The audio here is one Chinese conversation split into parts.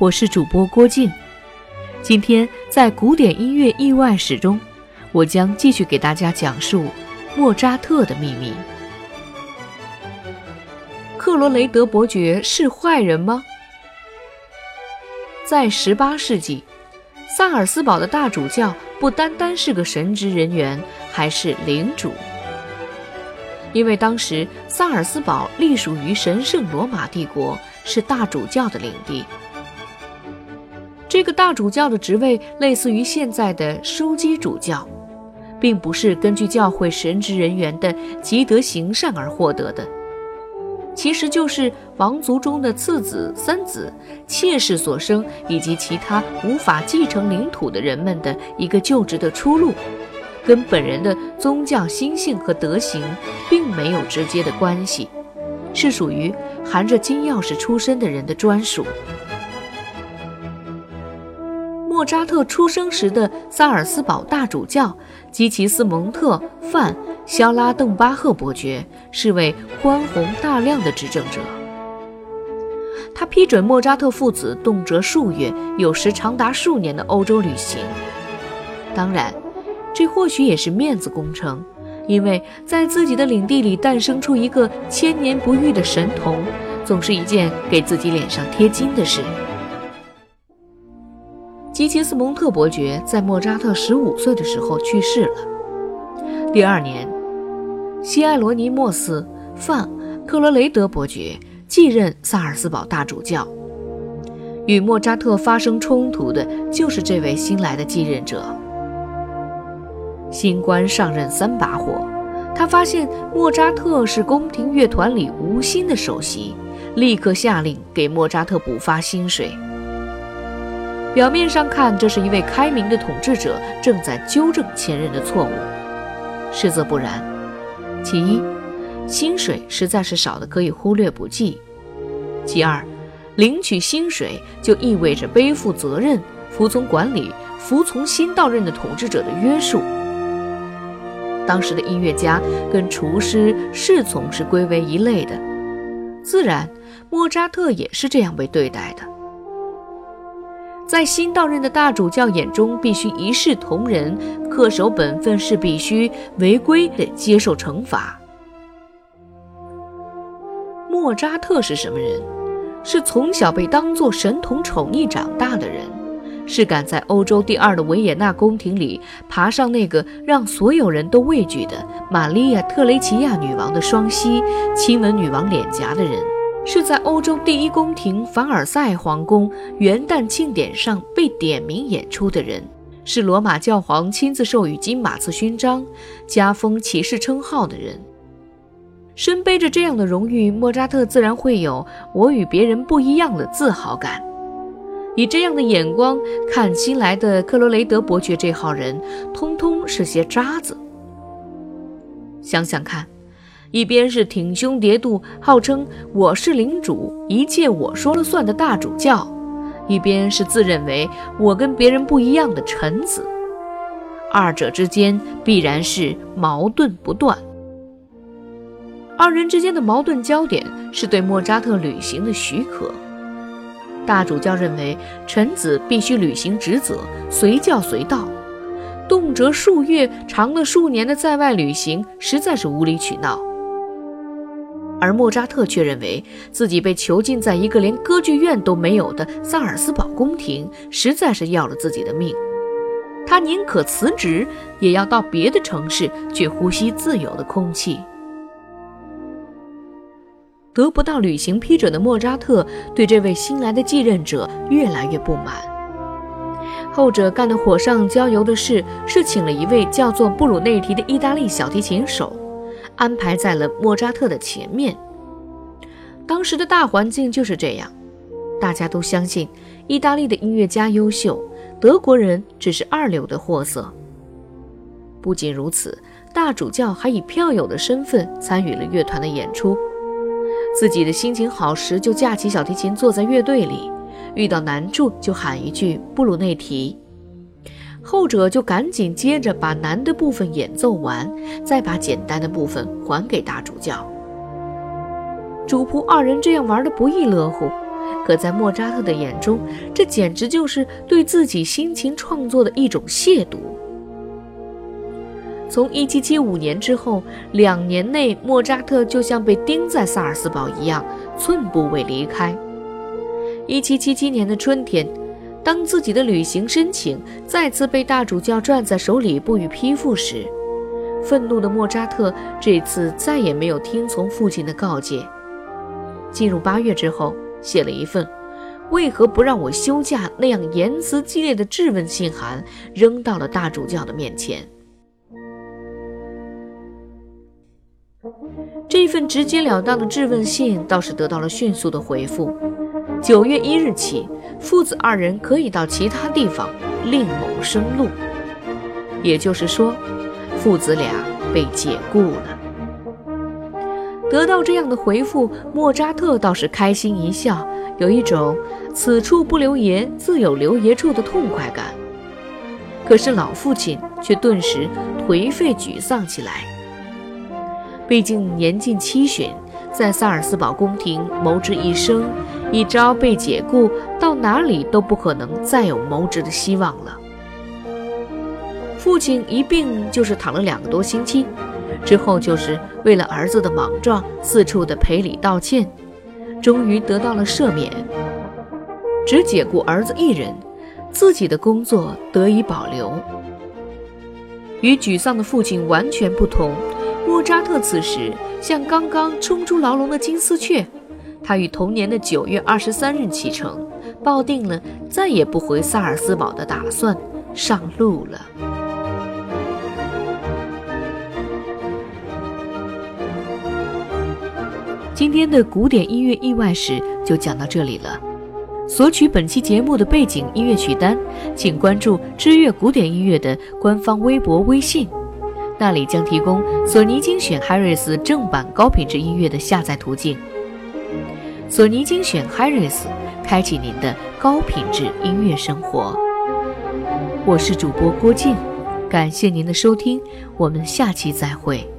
我是主播郭靖。今天在古典音乐意外史中，我将继续给大家讲述莫扎特的秘密。克罗雷德伯爵是坏人吗？在18世纪，萨尔斯堡的大主教不单单是个神职人员，还是领主。因为当时萨尔斯堡隶属于神圣罗马帝国，是大主教的领地。这个大主教的职位类似于现在的枢机主教，并不是根据教会神职人员的积德行善而获得的，其实就是王族中的次子、三子、妾室所生以及其他无法继承领土的人们的一个就职的出路。跟本人的宗教心性和德行并没有直接的关系，是属于含着金钥匙出身的人的专属。莫扎特出生时的萨尔斯堡大主教基奇斯蒙特·范肖拉邓巴赫伯爵是位宽宏大量的执政者，他批准莫扎特父子动辄数月，有时长达数年的欧洲旅行。当然。这或许也是面子工程，因为在自己的领地里诞生出一个千年不遇的神童，总是一件给自己脸上贴金的事。吉奇斯蒙特伯爵在莫扎特十五岁的时候去世了。第二年，西埃罗尼莫斯·范·克罗雷德伯爵继任萨尔斯堡大主教。与莫扎特发生冲突的就是这位新来的继任者。新官上任三把火，他发现莫扎特是宫廷乐团里无心的首席，立刻下令给莫扎特补发薪水。表面上看，这是一位开明的统治者正在纠正前任的错误，实则不然。其一，薪水实在是少的可以忽略不计；其二，领取薪水就意味着背负责任、服从管理、服从新到任的统治者的约束。当时的音乐家跟厨师、侍从是归为一类的，自然，莫扎特也是这样被对待的。在新到任的大主教眼中，必须一视同仁，恪守本分是必须，违规得接受惩罚。莫扎特是什么人？是从小被当作神童宠溺长大的人。是敢在欧洲第二的维也纳宫廷里爬上那个让所有人都畏惧的玛利亚特雷齐亚女王的双膝，亲吻女王脸颊的人；是在欧洲第一宫廷凡尔赛皇宫元旦庆典上被点名演出的人；是罗马教皇亲自授予金马刺勋章、加封骑士称号的人。身背着这样的荣誉，莫扎特自然会有“我与别人不一样”的自豪感。以这样的眼光看新来的克罗雷德伯爵这号人，通通是些渣子。想想看，一边是挺胸叠肚，号称我是领主，一切我说了算的大主教，一边是自认为我跟别人不一样的臣子，二者之间必然是矛盾不断。二人之间的矛盾焦点是对莫扎特旅行的许可。大主教认为，臣子必须履行职责，随叫随到。动辄数月、长了数年的在外旅行，实在是无理取闹。而莫扎特却认为自己被囚禁在一个连歌剧院都没有的萨尔斯堡宫廷，实在是要了自己的命。他宁可辞职，也要到别的城市去呼吸自由的空气。得不到旅行批准的莫扎特对这位新来的继任者越来越不满。后者干的火上浇油的事是请了一位叫做布鲁内提的意大利小提琴手，安排在了莫扎特的前面。当时的大环境就是这样：大家都相信意大利的音乐家优秀，德国人只是二流的货色。不仅如此，大主教还以票友的身份参与了乐团的演出。自己的心情好时，就架起小提琴坐在乐队里；遇到难处，就喊一句布鲁内提，后者就赶紧接着把难的部分演奏完，再把简单的部分还给大主教。主仆二人这样玩的不亦乐乎，可在莫扎特的眼中，这简直就是对自己辛勤创作的一种亵渎。从1775年之后两年内，莫扎特就像被钉在萨尔斯堡一样，寸步未离开。1777年的春天，当自己的旅行申请再次被大主教攥在手里不予批复时，愤怒的莫扎特这次再也没有听从父亲的告诫。进入八月之后，写了一份“为何不让我休假”那样言辞激烈的质问信函，扔到了大主教的面前。这份直截了当的质问信倒是得到了迅速的回复。九月一日起，父子二人可以到其他地方另谋生路。也就是说，父子俩被解雇了。得到这样的回复，莫扎特倒是开心一笑，有一种“此处不留爷，自有留爷处”的痛快感。可是老父亲却顿时颓废沮丧起来。毕竟年近七旬，在萨尔斯堡宫廷谋职一生，一朝被解雇，到哪里都不可能再有谋职的希望了。父亲一病就是躺了两个多星期。之后就是为了儿子的莽撞，四处的赔礼道歉，终于得到了赦免，只解雇儿子一人，自己的工作得以保留。与沮丧的父亲完全不同，莫扎特此时像刚刚冲出牢笼的金丝雀，他于同年的九月二十三日启程，抱定了再也不回萨尔斯堡的打算，上路了。今天的古典音乐意外史就讲到这里了。索取本期节目的背景音乐曲单，请关注知乐古典音乐的官方微博、微信，那里将提供索尼精选 Harris 正版高品质音乐的下载途径。索尼精选 Harris，开启您的高品质音乐生活。我是主播郭静，感谢您的收听，我们下期再会。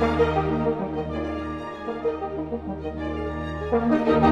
Thank you.